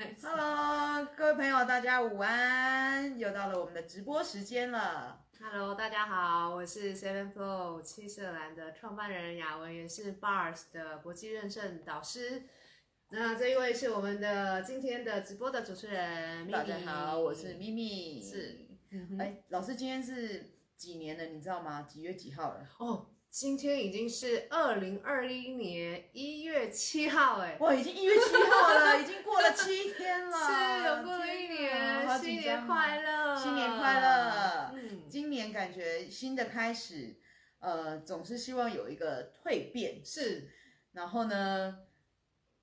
Hello，各位朋友，大家午安！又到了我们的直播时间了。Hello，大家好，我是 Seven Flow 七色蓝的创办人雅文，也是 Bars 的国际认证导师。那这一位是我们的今天的直播的主持人咪咪。大家好，我是咪咪。是，哎，老师今天是几年了？你知道吗？几月几号了？哦。今天已经是二零二一年一月七号，哎，哇，已经一月七号了，已经过了七天了，是，有过了一年，新年快乐，新年快乐，嗯，今年感觉新的开始，呃，总是希望有一个蜕变，是，然后呢，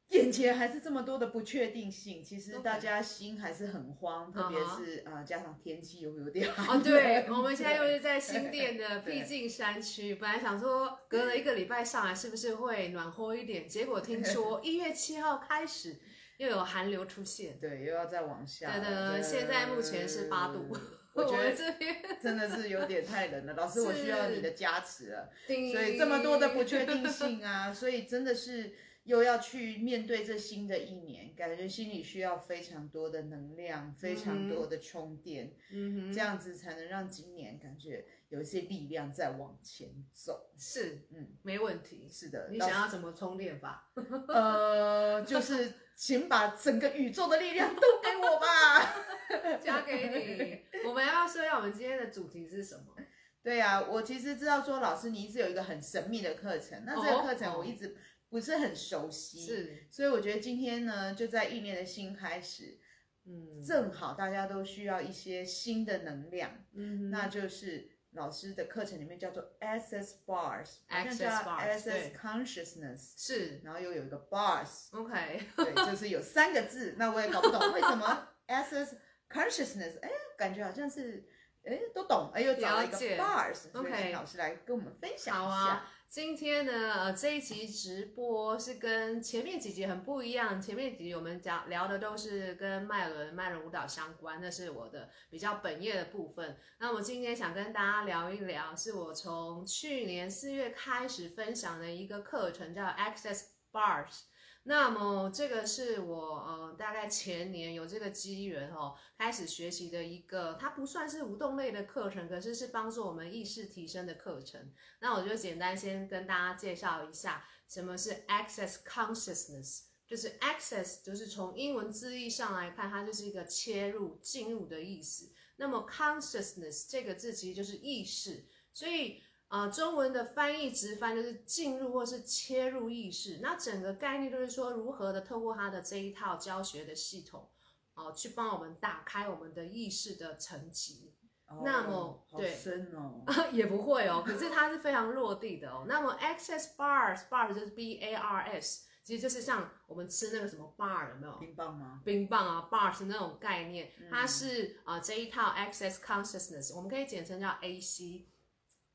眼前还是这么多的不确定性，其实大家心还是很慌，特别是啊、uh 加上天气又有点寒。哦，对，我们 现在又是在新店的僻静山区，本来想说隔了一个礼拜上来是不是会暖和一点，结果听说一月七号开始又有寒流出现，对，又要再往下。对的，现在目前是八度，我觉得这边真的是有点太冷了。老师，我需要你的加持了，所以这么多的不确定性啊，所以真的是。又要去面对这新的一年，感觉心里需要非常多的能量，非常多的充电，嗯哼，这样子才能让今年感觉有一些力量在往前走。是，嗯，没问题。是的，你想要怎么充电法？呃，就是请把整个宇宙的力量都给我吧，交给你。我们要说一下我们今天的主题是什么？对呀、啊，我其实知道说老师你一直有一个很神秘的课程，那这个课程我一直。不是很熟悉，是，所以我觉得今天呢，就在一年的新开始，嗯，正好大家都需要一些新的能量，嗯，那就是老师的课程里面叫做 Access Bars，Access Bars，Access Consciousness，是，然后又有一个 Bars，OK，对，就是有三个字，那我也搞不懂为什么 Access Consciousness，哎，感觉好像是，哎，都懂，哎，又找了一个 Bars，OK，请老师来跟我们分享一下。今天呢，呃，这一集直播是跟前面几集很不一样。前面几集我们讲聊的都是跟迈伦、迈伦舞蹈相关，那是我的比较本业的部分。那我今天想跟大家聊一聊，是我从去年四月开始分享的一个课程，叫 Access Bars。那么这个是我呃大概前年有这个机缘哦，开始学习的一个，它不算是无动类的课程，可是是帮助我们意识提升的课程。那我就简单先跟大家介绍一下什么是 Access Consciousness，就是 Access 就是从英文字义上来看，它就是一个切入、进入的意思。那么 Consciousness 这个字其实就是意识，所以。啊、呃，中文的翻译直翻就是进入或是切入意识。那整个概念就是说，如何的透过它的这一套教学的系统，哦、呃，去帮我们打开我们的意识的层级。哦、那么，对，好深哦，也不会哦，可是它是非常落地的哦。那么，Access Bars，Bars 就是 B A R S，其实就是像我们吃那个什么 bar 有没有？冰棒吗？冰棒啊，Bars 那种概念，它是啊、嗯呃、这一套 Access Consciousness，我们可以简称叫 AC。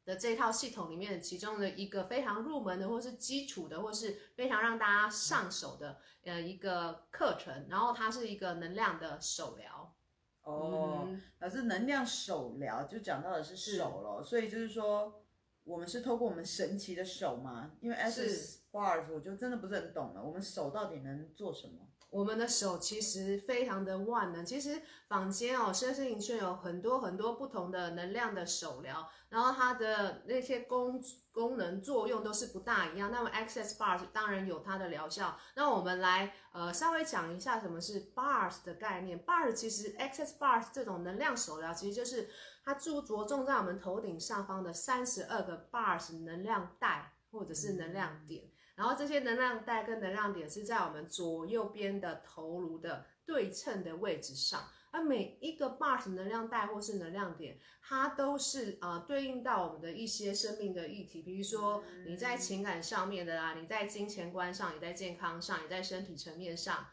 的这套系统里面，其中的一个非常入门的，或是基础的，或是非常让大家上手的，呃，一个课程。然后它是一个能量的手疗。哦，老、嗯、师，能量手疗就讲到的是手咯，所以就是说，我们是透过我们神奇的手嘛？因为 Access Bars 我就真的不是很懂了，我们手到底能做什么？我们的手其实非常的万能，其实坊间哦，身心灵圈有很多很多不同的能量的手疗，然后它的那些功功能作用都是不大一样。那么 Access Bars 当然有它的疗效。那我们来呃稍微讲一下什么是 Bars 的概念。Bars 其实 Access Bars 这种能量手疗，其实就是它注着重在我们头顶上方的三十二个 Bars 能量带或者是能量点。然后这些能量带跟能量点是在我们左右边的头颅的对称的位置上，而每一个 Mars 能量带或是能量点，它都是啊、呃、对应到我们的一些生命的议题，比如说你在情感上面的啦，你在金钱观上，你在健康上，你在身体层面上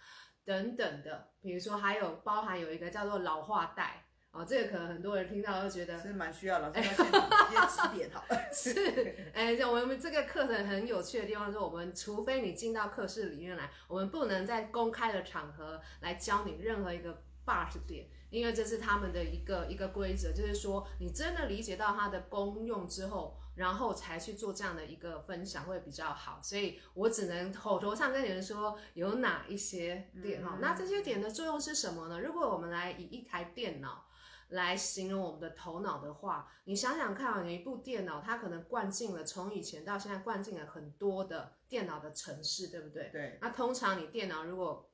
等等的，比如说还有包含有一个叫做老化带。哦，这个可能很多人听到都觉得是蛮需要老师先直接指点好了。是，哎，我们这个课程很有趣的地方是，我们除非你进到课室里面来，我们不能在公开的场合来教你任何一个 BART 点，因为这是他们的一个一个规则，就是说你真的理解到它的功用之后，然后才去做这样的一个分享会比较好。所以我只能口头上跟你们说有哪一些点哈、嗯。那这些点的作用是什么呢？如果我们来以一台电脑。来形容我们的头脑的话，你想想看啊，你一部电脑，它可能灌进了从以前到现在灌进了很多的电脑的程式，对不对？对。那通常你电脑如果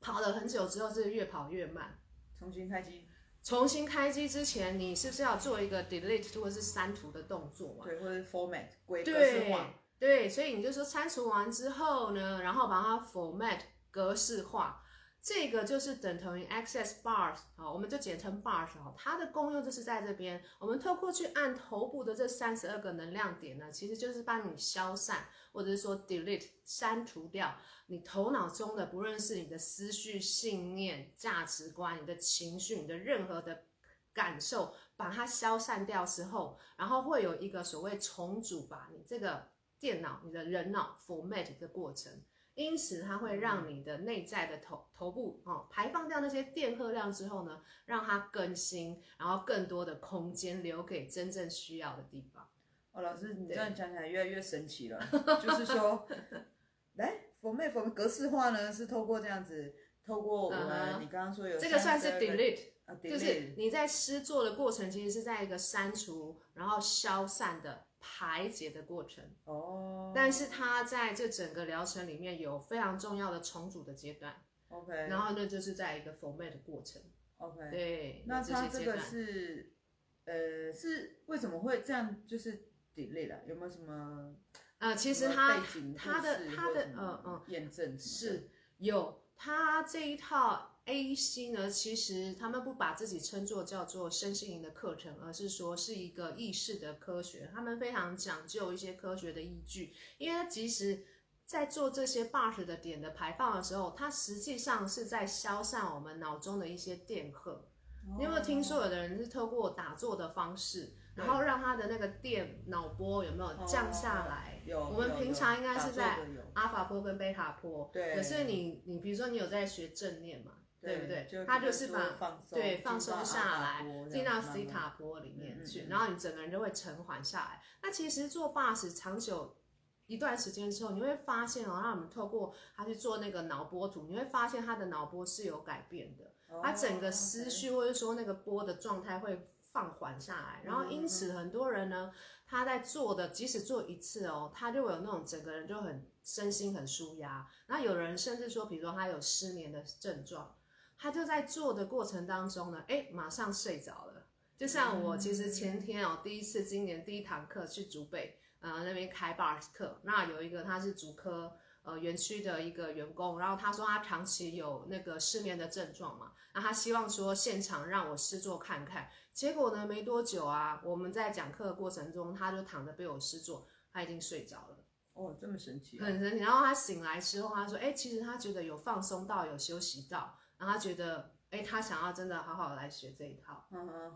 跑了很久之后，是越跑越慢。重新开机。重新开机之前，你是不是要做一个 delete 或者是删除的动作嘛？对，或者是 format 规格式化。对。对，所以你就说删除完之后呢，然后把它 format 格式化。这个就是等同于 access bars 啊，我们就简称 bars 哈，它的功用就是在这边。我们透过去按头部的这三十二个能量点呢，其实就是帮你消散，或者是说 delete 删除掉你头脑中的，不论是你的思绪、信念、价值观、你的情绪、你的任何的感受，把它消散掉之后，然后会有一个所谓重组，吧你这个电脑、你的人脑 format 的过程。因此，它会让你的内在的头头部哦排放掉那些电荷量之后呢，让它更新，然后更多的空间留给真正需要的地方。哦，老师，你这样讲起来越来越神奇了。就是说，来，format format 格式化呢，是透过这样子，透过我们、uh -huh. 你刚刚说有这个算是 delete，、uh, delete 就是你在施作的过程，其实是在一个删除然后消散的。排解的过程哦，oh. 但是它在这整个疗程里面有非常重要的重组的阶段，OK，然后呢就是在一个 format 的过程，OK，对，那它这个是呃是为什么会这样就是 delay 了？有没有什么呃其实它它的它的嗯嗯验证是有它这一套。AEC 呢，其实他们不把自己称作叫做身心灵的课程，而是说是一个意识的科学。他们非常讲究一些科学的依据，因为其实在做这些 BART 的点的排放的时候，它实际上是在消散我们脑中的一些电荷。Oh. 你有没有听说有的人是透过打坐的方式，然后让他的那个电脑波有没有降下来？Oh. 有。我们平常应该是在阿法波跟贝塔波。对。可是你你比如说你有在学正念嘛？对不对？他就是把对放松下来，进到西塔波里面去，然后你整个人就会沉缓下来。那其实做 BARS 长久一段时间之后，你会发现哦，让我们透过他去做那个脑波图，你会发现他的脑波是有改变的，他整个思绪或者说那个波的状态会放缓下来。然后因此很多人呢，他在做的即使做一次哦，他就有那种整个人就很身心很舒压。那有人甚至说，比如说他有失眠的症状。他就在做的过程当中呢，哎，马上睡着了。就像我其实前天哦，第一次今年第一堂课去竹北，呃，那边开 BARS 课，那有一个他是竹科呃园区的一个员工，然后他说他长期有那个失眠的症状嘛，那他希望说现场让我试做看看。结果呢，没多久啊，我们在讲课的过程中，他就躺着被我试做，他已经睡着了。哦，这么神奇啊。很神奇。然后他醒来之后，他说，哎，其实他觉得有放松到，有休息到。然后他觉得，哎，他想要真的好好来学这一套，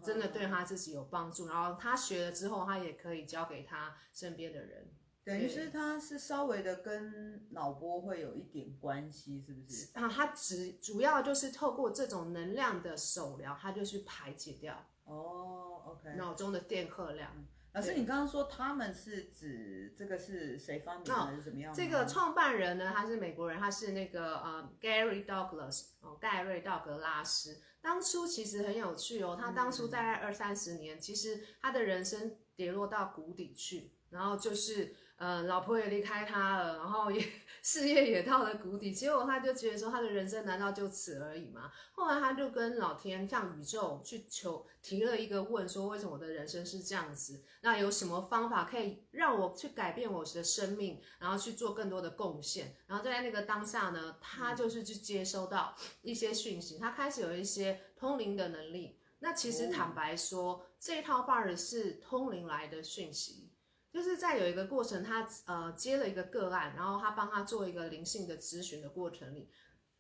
真的对他自己有帮助。然后他学了之后，他也可以教给他身边的人。等于是他是稍微的跟脑波会有一点关系，是不是？啊，他只主要就是透过这种能量的手疗，他就去排解掉哦，OK，脑中的电荷量。老师，你刚刚说他们是指这个是谁发明的还是怎么样？这个创办人呢，他是美国人，他是那个呃 Gary Douglas 哦，盖瑞道格拉斯。当初其实很有趣哦，他当初大概二三十年，其实他的人生跌落到谷底去，然后就是。呃，老婆也离开他了，然后也事业也到了谷底，结果他就觉得说，他的人生难道就此而已吗？后来他就跟老天，向宇宙去求，提了一个问，说为什么我的人生是这样子？那有什么方法可以让我去改变我的生命，然后去做更多的贡献？然后在那个当下呢，他就是去接收到一些讯息，他开始有一些通灵的能力。那其实坦白说，这一套 BARS 是通灵来的讯息。就是在有一个过程，他呃接了一个个案，然后他帮他做一个灵性的咨询的过程里，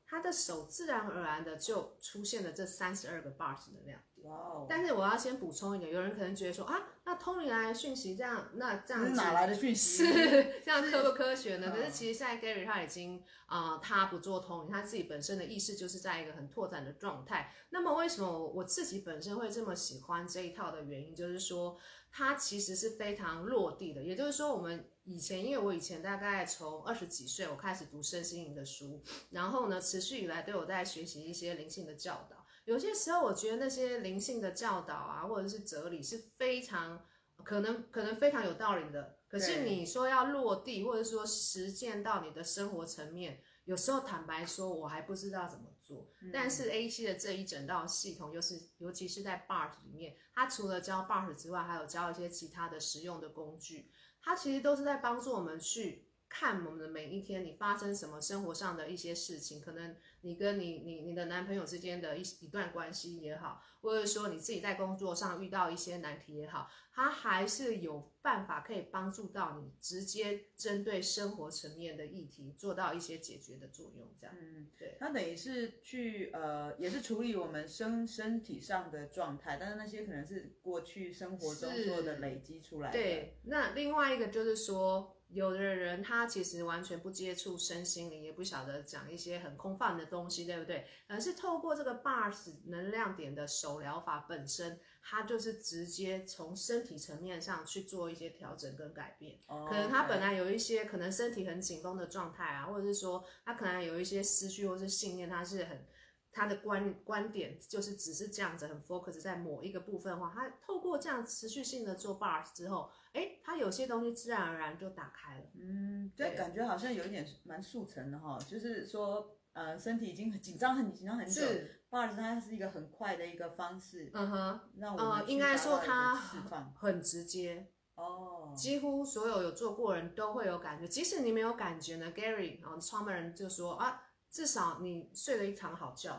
他的手自然而然的就出现了这三十二个 bars 能量点。哇哦！但是我要先补充一点，有人可能觉得说啊，那通灵来的讯息这样，那这样哪来的讯息？是这样科不科学呢？可是其实现在 Gary 他已经啊、呃，他不做通灵，他自己本身的意识就是在一个很拓展的状态。那么为什么我自己本身会这么喜欢这一套的原因，就是说它其实是非常落地的。也就是说，我们以前因为我以前大概从二十几岁我开始读身心灵的书，然后呢，持续以来都有在学习一些灵性的教导。有些时候，我觉得那些灵性的教导啊，或者是哲理是非常可能可能非常有道理的。可是你说要落地，或者说实践到你的生活层面，有时候坦白说，我还不知道怎么做。嗯、但是 AC 的这一整套系统，就是尤其是在 BART 里面，它除了教 BART 之外，还有教一些其他的实用的工具。它其实都是在帮助我们去看我们的每一天，你发生什么生活上的一些事情，可能。你跟你你你的男朋友之间的一一段关系也好，或者说你自己在工作上遇到一些难题也好，它还是有办法可以帮助到你，直接针对生活层面的议题做到一些解决的作用，这样。嗯，对。它等于是去呃，也是处理我们身身体上的状态，但是那些可能是过去生活中做的累积出来的。对。那另外一个就是说。有的人他其实完全不接触身心灵，也不晓得讲一些很空泛的东西，对不对？而是透过这个 BARS 能量点的手疗法本身，它就是直接从身体层面上去做一些调整跟改变。Oh. 可能他本来有一些可能身体很紧绷的状态啊，或者是说他可能有一些思绪或是信念，他是很。他的观观点就是只是这样子，很 focus 在某一个部分的话，他透过这样持续性的做 bars 之后，哎，他有些东西自然而然就打开了。嗯，对，感觉好像有一点蛮速成的哈，就是说，呃，身体已经很紧张，很紧张很久，bars 它是一个很快的一个方式。嗯哼，让我们应该说它很直接哦，几乎所有有做过人都会有感觉，即使你没有感觉呢，Gary 然后创办人就说啊。至少你睡了一场好觉，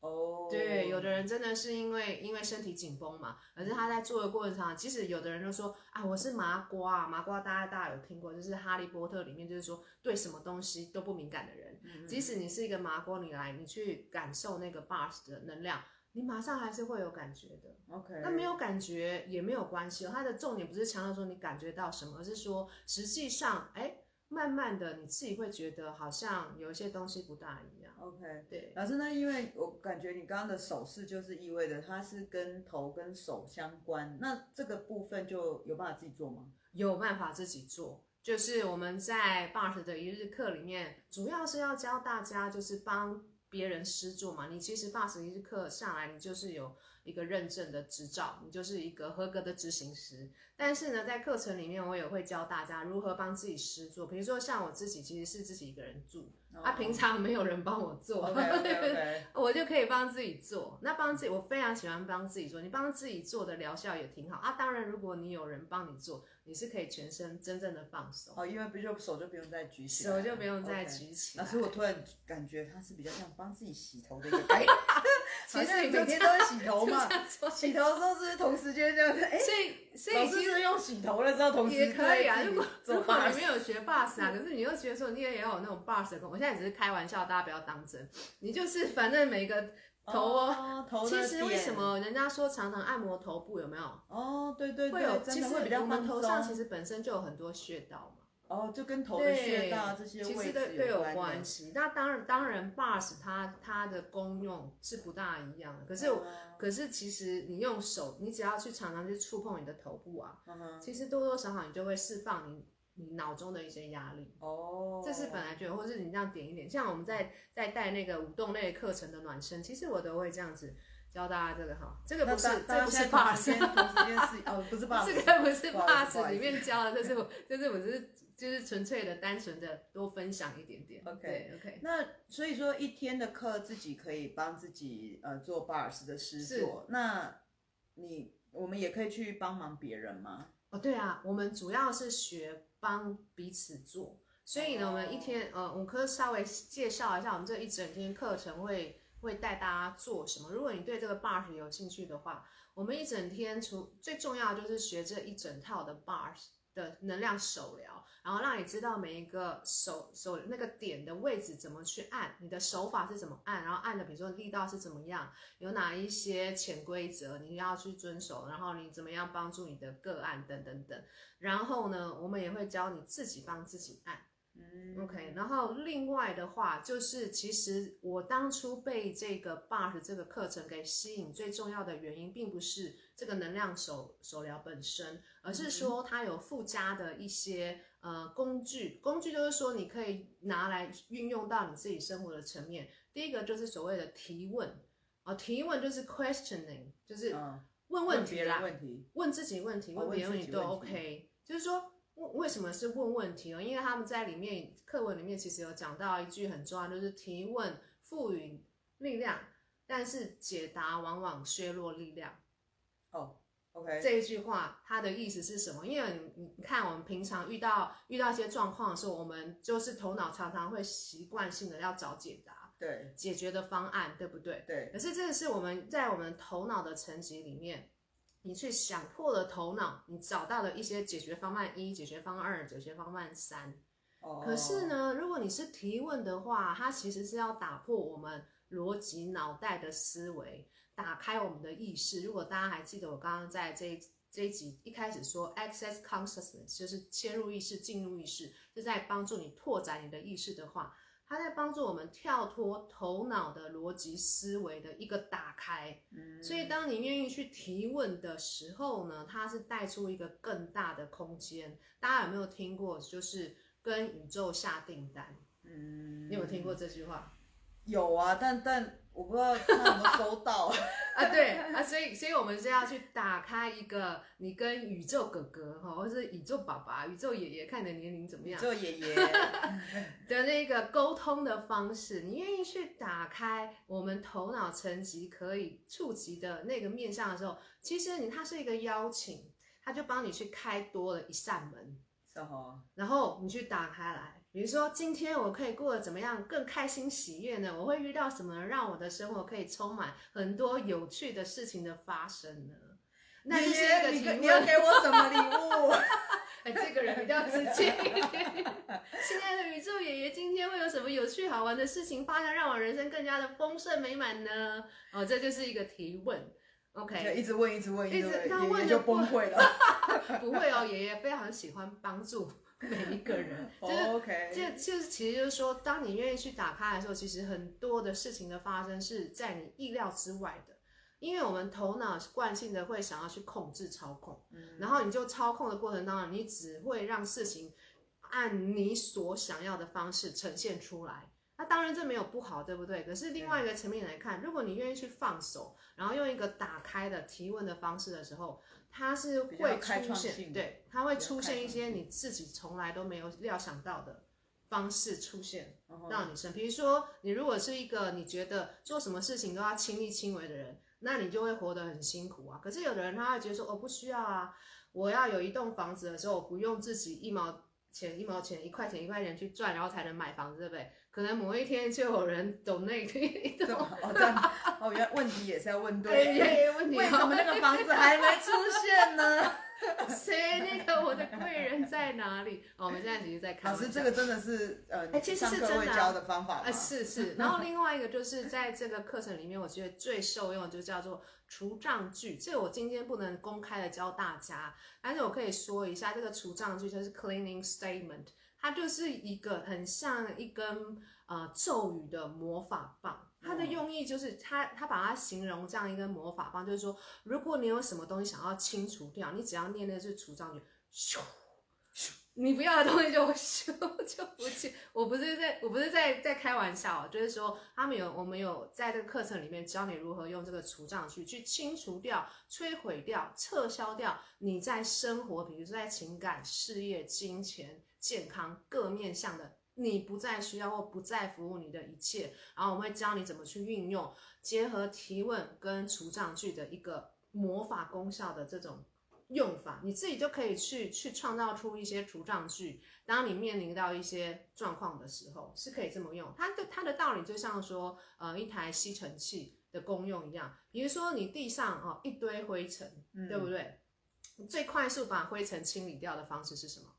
哦、oh.，对，有的人真的是因为因为身体紧绷嘛，可是他在做的过程上，即使有的人就说啊，我是麻瓜，麻瓜大家大家有听过，就是哈利波特里面就是说对什么东西都不敏感的人，mm -hmm. 即使你是一个麻瓜，你来你去感受那个 bars 的能量，你马上还是会有感觉的。OK，那没有感觉也没有关系哦，它的重点不是强调说你感觉到什么，而是说实际上，哎。慢慢的，你自己会觉得好像有一些东西不大一样。OK，对，老师呢，因为我感觉你刚刚的手势就是意味着它是跟头跟手相关，那这个部分就有办法自己做吗？有办法自己做，就是我们在 BARS 的一日课里面，主要是要教大家就是帮别人施作嘛。你其实 BARS 一日课下来，你就是有一个认证的执照，你就是一个合格的执行师。但是呢，在课程里面，我也会教大家如何帮自己施做。比如说，像我自己其实是自己一个人住，啊，平常没有人帮我做，okay, okay, okay. 我就可以帮自己做。那帮自己，我非常喜欢帮自己做。你帮自己做的疗效也挺好啊。当然，如果你有人帮你做，你是可以全身真正的放松。哦，因为不就手就不用再举起来，手就不用再举起来。老师，我突然感觉它是比较像帮自己洗头的一个概念。其实你每天都会洗头 嘛，洗头的时候是不是同时间这样子？哎、欸，所以所以其实用洗头的时候同时也可以啊。如果如果你没有学 BARS 啊，可是你又觉得说你也要有那种 BARS 的功，我现在只是开玩笑，大家不要当真。你就是反正每个头哦，头其实为什么人家说常常按摩头部有没有？哦，对对对，会有其实我们头上其实本身就有很多穴道。哦，就跟头的穴道这些位置都都有关系。那当然，当然，BARS 它它的功用是不大一样的。可是，嗯、可是其实你用手，你只要去常常去触碰你的头部啊，嗯、其实多多少少你就会释放你你脑中的一些压力。哦，这是本来就有，或是你这样点一点，像我们在在带那个舞动类课程的暖身，其实我都会这样子教大家这个哈，这个不是这不是 BARS，哦，不是 BARS，这个不是 BARS 里面教的，这是我，这是我只是。就是纯粹的、单纯的多分享一点点。OK OK。那所以说一天的课自己可以帮自己呃做 bars 的施作。那你我们也可以去帮忙别人吗？哦，对啊，我们主要是学帮彼此做。所以呢，我们一天呃，我可以稍微介绍一下我们这一整天课程会会带大家做什么。如果你对这个 bars 有兴趣的话，我们一整天除最重要的就是学这一整套的 bars。的能量手疗，然后让你知道每一个手手那个点的位置怎么去按，你的手法是怎么按，然后按的比如说力道是怎么样，有哪一些潜规则你要去遵守，然后你怎么样帮助你的个案等等等。然后呢，我们也会教你自己帮自己按。嗯，OK，然后另外的话就是，其实我当初被这个 Bart 这个课程给吸引，最重要的原因，并不是这个能量手手疗本身，而是说它有附加的一些呃工具，工具就是说你可以拿来运用到你自己生活的层面。第一个就是所谓的提问，啊、呃，提问就是 questioning，就是问问题啦，问，问题，问自己问题，问别人问题都 OK，就是说。为什么是问问题呢？因为他们在里面课文里面其实有讲到一句很重要，就是提问赋予力量，但是解答往往削弱力量。哦，OK，这一句话它的意思是什么？因为你你看我们平常遇到遇到一些状况的时候，我们就是头脑常常会习惯性的要找解答，对，解决的方案，对不对？对。可是这个是我们在我们头脑的层级里面。你去想破了头脑，你找到了一些解决方案一、解决方案二、解决方案三。Oh. 可是呢，如果你是提问的话，它其实是要打破我们逻辑脑袋的思维，打开我们的意识。如果大家还记得我刚刚在这一这一集一开始说，Access Consciousness 就是切入意识、进入意识，是在帮助你拓展你的意识的话。它在帮助我们跳脱头脑的逻辑思维的一个打开，嗯，所以当你愿意去提问的时候呢，它是带出一个更大的空间。大家有没有听过？就是跟宇宙下订单，嗯，你有听过这句话？有啊，但但。我不知道他有没有收到 啊？对啊，所以所以我们是要去打开一个你跟宇宙哥哥哈，或是宇宙爸爸、宇宙爷爷，看你的年龄怎么样？宇宙爷爷 的那个沟通的方式，你愿意去打开我们头脑层级可以触及的那个面向的时候，其实你它是一个邀请，他就帮你去开多了一扇门，然后你去打开来。比如说，今天我可以过得怎么样更开心喜悦呢？我会遇到什么让我的生活可以充满很多有趣的事情的发生呢？那就是一个提问。你要给我什么礼物？哎，这个人比较直接一点。亲爱的宇宙爷爷，今天会有什么有趣好玩的事情发生，让我人生更加的丰盛美满呢？哦，这就是一个提问。OK，一直问，一直问，一直问，他问就崩溃了。不会哦，爷爷非常喜欢帮助。每一个人，就是 OK，就就是其实就是说，当你愿意去打开的时候，其实很多的事情的发生是在你意料之外的，因为我们头脑惯性的会想要去控制操控，嗯，然后你就操控的过程当中，你只会让事情按你所想要的方式呈现出来。那当然这没有不好，对不对？可是另外一个层面来看，如果你愿意去放手，然后用一个打开的提问的方式的时候。它是会出现，对，它会出现一些你自己从来都没有料想到的方式出现，让你生。比如说，你如果是一个你觉得做什么事情都要亲力亲为的人，那你就会活得很辛苦啊。可是有的人他会觉得说，哦，不需要啊，我要有一栋房子的时候，我不用自己一毛钱一毛钱一块钱一块钱去赚，然后才能买房子，对不对？可能某一天就有人懂那个哦，这样哦，原来问题也是要问对，对问题为什么那个房子还没出现呢？谁那个我的贵人在哪里？哦，我们现在其实在看。老师，这个真的是呃，哎，其实是真的教的方法。哎，是是。然后另外一个就是在这个课程里面，我觉得最受用的就叫做除障句。这个我今天不能公开的教大家，但是我可以说一下，这个除障句就是 cleaning statement。它就是一个很像一根呃咒语的魔法棒，它的用意就是它它把它形容这样一个魔法棒，就是说，如果你有什么东西想要清除掉，你只要念的是除障句，咻咻，你不要的东西就咻 就不见。我不是在我不是在在开玩笑，就是说他们有我们有在这个课程里面教你如何用这个除障去去清除掉、摧毁掉、撤销掉你在生活，比如说在情感、事业、金钱。健康各面向的，你不再需要或不再服务你的一切，然后我们会教你怎么去运用，结合提问跟除障句的一个魔法功效的这种用法，你自己就可以去去创造出一些除障句。当你面临到一些状况的时候，是可以这么用。它的它的道理就像说，呃，一台吸尘器的功用一样。比如说你地上哦一堆灰尘，嗯、对不对？最快速把灰尘清理掉的方式是什么？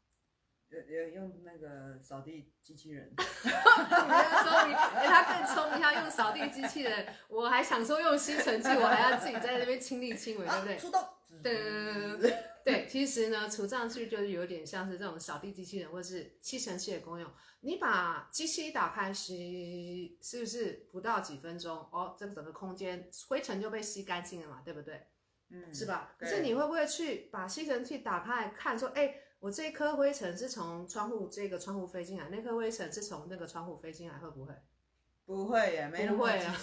呃，用那个扫地机器人。你聪明，哎，他更聪明，他用扫地机器人。我还想说用吸尘器，我还要自己在那边亲力亲为，对不对？出动。对对对对，其实呢，除障具就是有点像是这种扫地机器人或者是吸尘器的功用。你把机器一打开，吸，是不是不到几分钟，哦，这个整个空间灰尘就被吸干净了嘛，对不对？嗯，是吧？可是你会不会去把吸尘器打开来看，说，哎？我这一颗灰尘是从窗户这个窗户飞进来，那颗灰尘是从那个窗户飞进来，会不会？不会耶，没那么不会啊，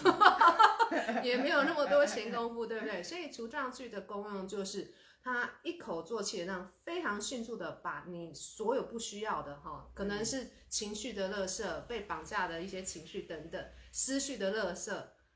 也没有那么多闲工夫，对不对？所以除障具的功用就是它一口做气，让非常迅速的把你所有不需要的哈，可能是情绪的垃圾、被绑架的一些情绪等等、思绪的垃圾、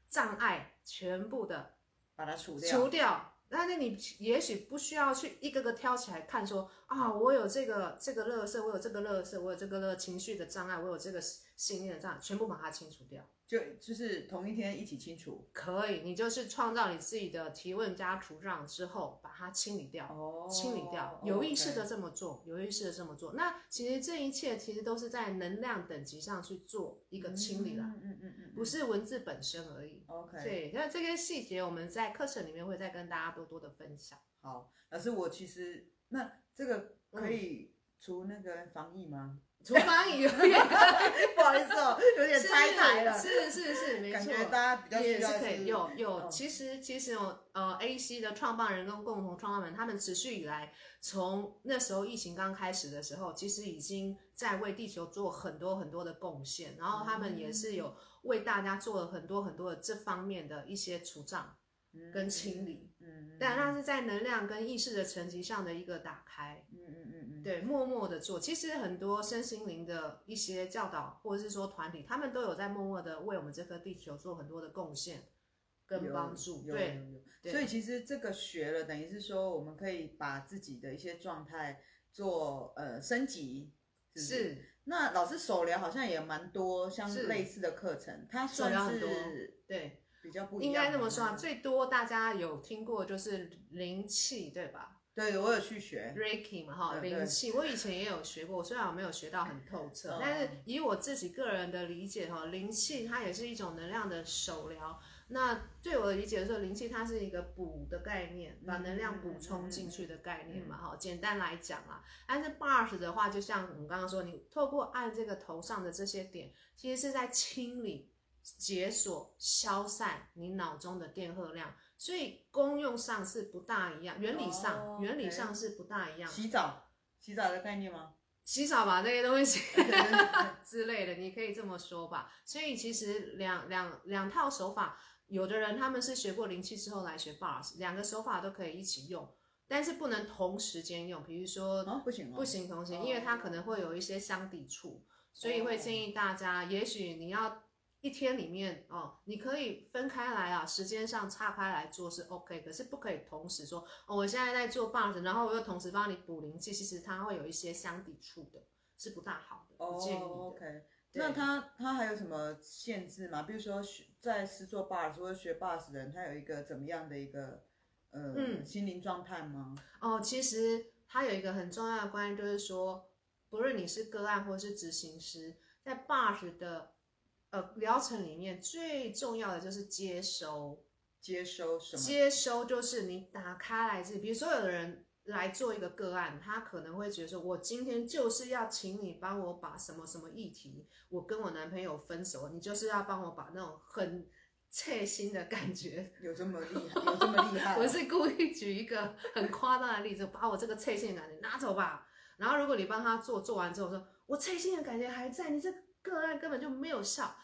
障碍，全部的把它除掉。除掉。那那你也许不需要去一个个挑起来看说，说啊，我有这个这个乐色，我有这个乐色，我有这个乐情绪的障碍，我有这个信念的障碍，全部把它清除掉。就就是同一天一起清除，可以，你就是创造你自己的提问加除障之后，把它清理掉，哦、清理掉，有意识的这么做，有意识的这么做。那其实这一切其实都是在能量等级上去做一个清理了，嗯嗯嗯嗯，不是文字本身而已。OK，对，那这些细节我们在课程里面会再跟大家多多的分享。好，老师，我其实那这个可以除那个防疫吗？厨房有点，不好意思哦，有点拆台了。是是是，是，没错。感觉大家比较需要也是可以有有，哦、其实其实有呃，AC 的创办人跟共同创办人，他们持续以来，从那时候疫情刚开始的时候，其实已经在为地球做很多很多的贡献，然后他们也是有为大家做了很多很多的这方面的一些除障跟清理。嗯，但那是在能量跟意识的层级上的一个打开。对，默默的做。其实很多身心灵的一些教导，或者是说团体，他们都有在默默的为我们这颗地球做很多的贡献跟帮助。对，所以其实这个学了，等于是说我们可以把自己的一些状态做呃升级。是。那老师手疗好像也蛮多，像类似的课程，它算是很多对。比较不一样，应该这么说啊，最多大家有听过就是灵气，对吧？对，我有去学 Reiki 嘛，哈，灵气，我以前也有学过，虽然我没有学到很透彻，但是以我自己个人的理解，哈，灵气它也是一种能量的手疗。那对我的理解是，灵气它是一个补的概念，把能量补充进去的概念嘛，哈，简单来讲啊，但是 Bars 的话，就像我们刚刚说，你透过按这个头上的这些点，其实是在清理。解锁、消散你脑中的电荷量，所以功用上是不大一样，原理上、oh. 原理上是不大一样。洗澡，洗澡的概念吗？洗澡吧，这些东西 之类的，你可以这么说吧。所以其实两两两套手法，有的人他们是学过灵气之后来学 Bars，两个手法都可以一起用，但是不能同时间用。比如说，哦、不行，不行同时，因为它可能会有一些相抵触，所以会建议大家，也许你要。一天里面哦，你可以分开来啊，时间上岔开来做是 OK，可是不可以同时说哦，我现在在做 Bars，然后我又同时帮你补灵气，其实它会有一些相抵触的，是不大好的，不建议的。Oh, OK，那它它还有什么限制吗？比如说学在是做 Bars 或者学 Bars 的人，他有一个怎么样的一个呃、嗯、心灵状态吗？哦，其实它有一个很重要的观念，就是说，不论你是个案或是执行师，在 Bars 的。呃，疗程里面最重要的就是接收，接收什么？接收就是你打开来自，比如说有的人来做一个个案，他可能会觉得说，我今天就是要请你帮我把什么什么议题，我跟我男朋友分手，你就是要帮我把那种很切心的感觉，有这么厉害，有这么厉害？我是故意举一个很夸张的例子，把我这个切心的感觉拿走吧。然后如果你帮他做，做完之后说，我切心的感觉还在，你这。个案根本就没有效。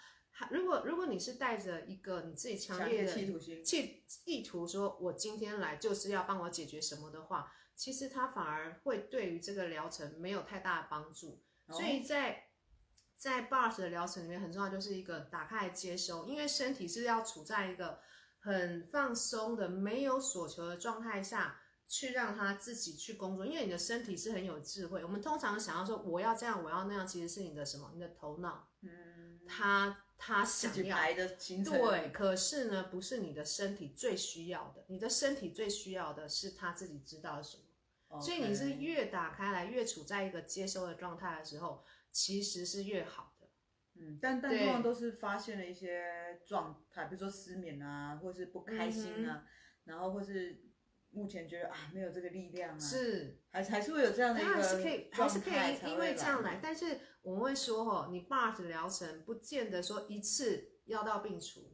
如果如果你是带着一个你自己强烈的企图心、企意图说，我今天来就是要帮我解决什么的话，其实它反而会对于这个疗程没有太大的帮助。哦、所以在在 Bars 的疗程里面，很重要就是一个打开来接收，因为身体是要处在一个很放松的、没有所求的状态下。去让他自己去工作，因为你的身体是很有智慧。我们通常想要说我要这样，我要那样，其实是你的什么？你的头脑，嗯，他他想要来的行程，对。可是呢，不是你的身体最需要的，你的身体最需要的是他自己知道什么。所以你是越打开来，越处在一个接收的状态的时候，其实是越好的。嗯，但但通常都是发现了一些状态，比如说失眠啊，或是不开心啊，嗯、然后或是目前觉得啊没有这个力量啊，是还还是会有这样的一个状态，还是可以，还是可以因为这样来。但是我们会说哦，你 BARS 疗程不见得说一次药到病除。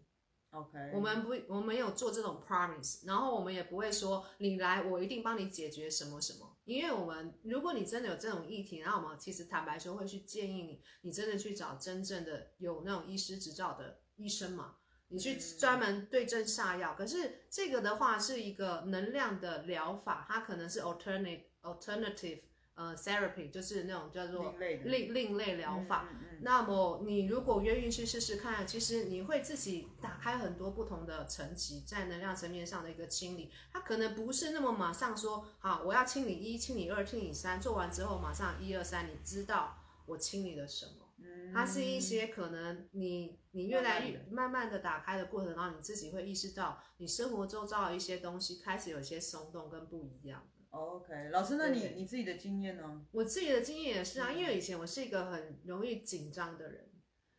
OK，我们不，我们没有做这种 promise，然后我们也不会说你来，我一定帮你解决什么什么。因为我们，如果你真的有这种议题，然后我们其实坦白说会去建议你，你真的去找真正的有那种医师执照的医生嘛，你去专门对症下药。可是这个的话是一个能量的疗法，它可能是 alternative alternative。呃，therapy 就是那种叫做另另类疗法。嗯嗯嗯、那么你如果愿意去试试看，其实你会自己打开很多不同的层级，在能量层面上的一个清理。它可能不是那么马上说，好，我要清理一、清理二、清理三，做完之后马上一二三，你知道我清理了什么？嗯、它是一些可能你你越来越慢慢的打开的过程，然后你自己会意识到，你生活周遭的一些东西开始有些松动跟不一样。OK，老师，那你你自己的经验呢？我自己的经验也是啊，因为以前我是一个很容易紧张的人。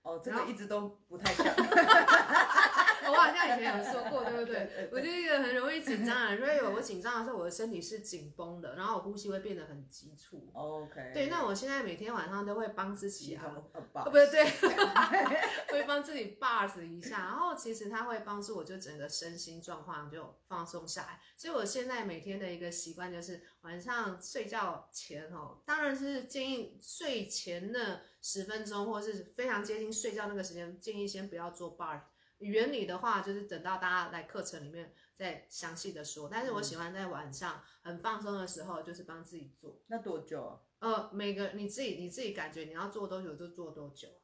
哦，这个一直都不太 像。我好像以前有说过，对不对？我就是一个很容易紧张的人，所以我紧张的时候，我的身体是紧绷的，然后我呼吸会变得很急促。OK。对，那我现在每天晚上都会帮自己啊，不对，对，会帮自己 BARS 一下，然后其实它会帮助我，就整个身心状况就放松下来。所以我现在每天的一个习惯就是晚上睡觉前哦，当然是建议睡前的十分钟，或是非常接近睡觉那个时间，建议先不要做 BARS。原理的话，就是等到大家来课程里面再详细的说。但是我喜欢在晚上很放松的时候，就是帮自己做。那多久啊？呃，每个你自己你自己感觉你要做多久就做多久。哦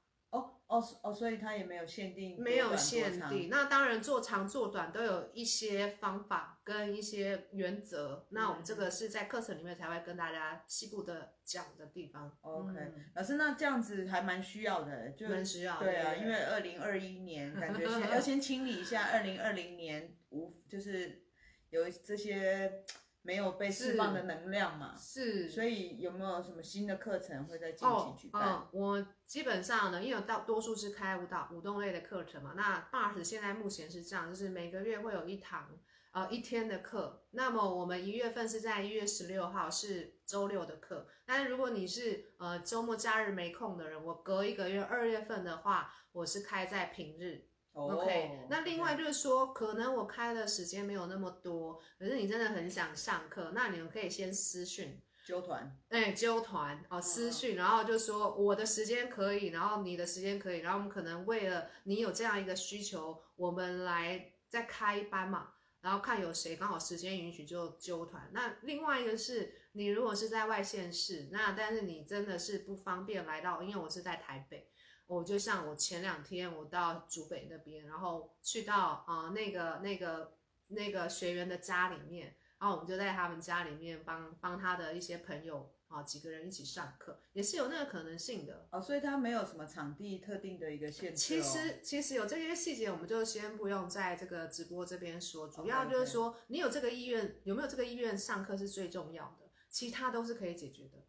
哦哦，所以它也没有限定，没有限定。那当然做长做短都有一些方法跟一些原则。嗯、那我们这个是在课程里面才会跟大家细部的讲的地方。OK，、嗯、老师，那这样子还蛮需要的，就蛮需要。对啊，因为二零二一年感觉先 要先清理一下二零二零年无就是有这些。没有被释放的能量嘛？是，所以有没有什么新的课程会在近期举办？哦，哦，我基本上呢，因为大多数是开舞蹈舞动类的课程嘛。那 BARS 现在目前是这样，就是每个月会有一堂呃一天的课。那么我们一月份是在一月十六号是周六的课。但是如果你是呃周末假日没空的人，我隔一个月二月份的话，我是开在平日。OK，那另外就是说，可能我开的时间没有那么多，可是你真的很想上课，那你们可以先私讯揪团，哎，揪团哦，私讯，然后就说我的时间可以，然后你的时间可以，然后我们可能为了你有这样一个需求，我们来再开一班嘛，然后看有谁刚好时间允许就揪团。那另外一个是你如果是在外县市，那但是你真的是不方便来到，因为我是在台北。我就像我前两天我到竹北那边，然后去到啊、呃、那个那个那个学员的家里面，然后我们就在他们家里面帮帮他的一些朋友啊、呃、几个人一起上课，也是有那个可能性的哦。所以他没有什么场地特定的一个限制、哦。其实其实有这些细节，我们就先不用在这个直播这边说，主要就是说.你有这个意愿，有没有这个意愿上课是最重要的，其他都是可以解决的。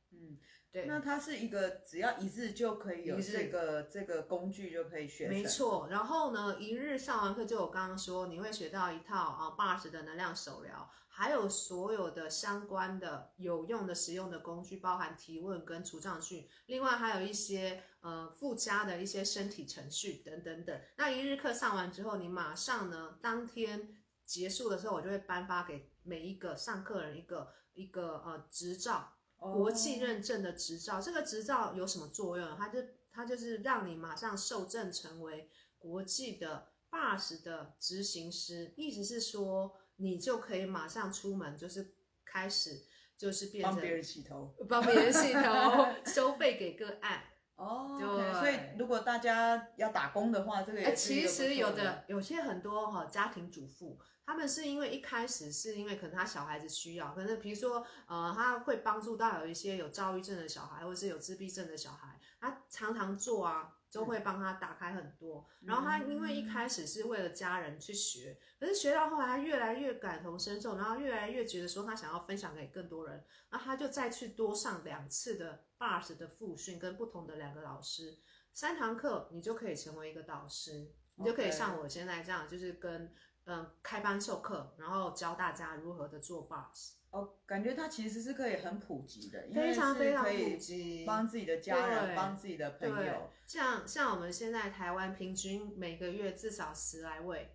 嗯。对，那它是一个只要一日就可以有这个这个工具就可以学。没错，然后呢，一日上完课就我刚刚说，你会学到一套啊 BARS 的能量手疗，还有所有的相关的有用的实用的工具，包含提问跟除障训，另外还有一些呃附加的一些身体程序等等等。那一日课上完之后，你马上呢当天结束的时候，我就会颁发给每一个上课人一个一个呃执照。国际认证的执照，这个执照有什么作用？它就它就是让你马上受证成为国际的 BARS 的执行师，意思是说你就可以马上出门，就是开始就是变成帮别人洗头，帮别人洗头，收费给个案。哦，对，okay, 所以如果大家要打工的话，这个其实有的有些很多哈家庭主妇。他们是因为一开始是因为可能他小孩子需要，可能比如说呃他会帮助到有一些有躁郁症的小孩，或者是有自闭症的小孩，他常常做啊，就会帮他打开很多。然后他因为一开始是为了家人去学，可是学到后来他越来越感同身受，然后越来越觉得说他想要分享给更多人，那他就再去多上两次的 Bars 的复训，跟不同的两个老师，三堂课你就可以成为一个导师，你就可以像我现在这样，就是跟嗯开班授课，然后教大家如何的做 Bars。哦，感觉它其实是可以很普及的，非常非常普及，帮自己的家人，帮自己的朋友。像像我们现在台湾平均每个月至少十来位，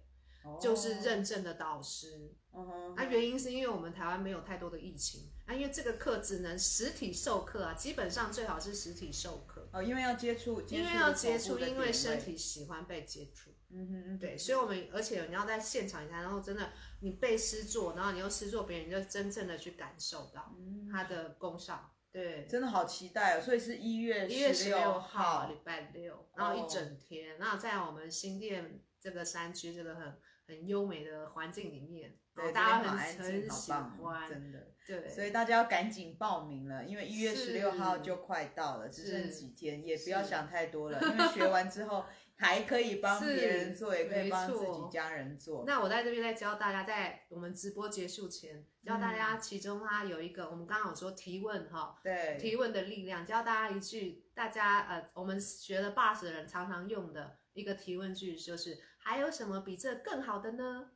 就是认证的导师。哦，那原因是因为我们台湾没有太多的疫情，啊，因为这个课只能实体授课啊，基本上最好是实体授课。哦，因为要接触，因为要接触，因为身体喜欢被接触。嗯哼嗯，对，所以我们而且你要在现场一下，然后真的你被诗作，然后你又诗作别人，你就真正的去感受到它的功效。对，真的好期待哦！所以是一月一月十六号礼拜六，然后一整天，然后在我们新店这个山区这个很很优美的环境里面，对，大家很很喜欢，真的。对，所以大家要赶紧报名了，因为一月十六号就快到了，只剩几天，也不要想太多了，因为学完之后。还可以帮别人做，也可以帮自己家人做。那我在这边再教大家，在我们直播结束前，教大家，其中它有一个，嗯、我们刚刚有说提问哈，对，提问的力量，教大家一句，大家呃，我们学了 Bars 的人常常用的一个提问句，就是还有什么比这更好的呢？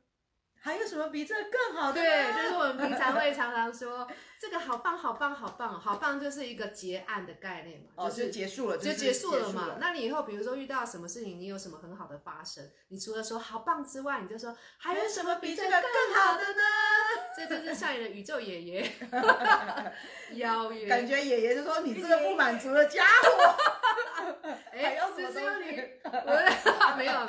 还有什么比这更好的？对，就是我们平常会常常说，这个好棒，好棒，好棒，好棒，就是一个结案的概念嘛，哦、就是就结束了，就结束了嘛。那你以后比如说遇到什么事情，你有什么很好的发生，你除了说好棒之外，你就说还有什么比这个更好的呢？这就是像你的宇宙爷爷 邀约，感觉爷爷就说你这个不满足的家伙。哎，要什么东西？没有没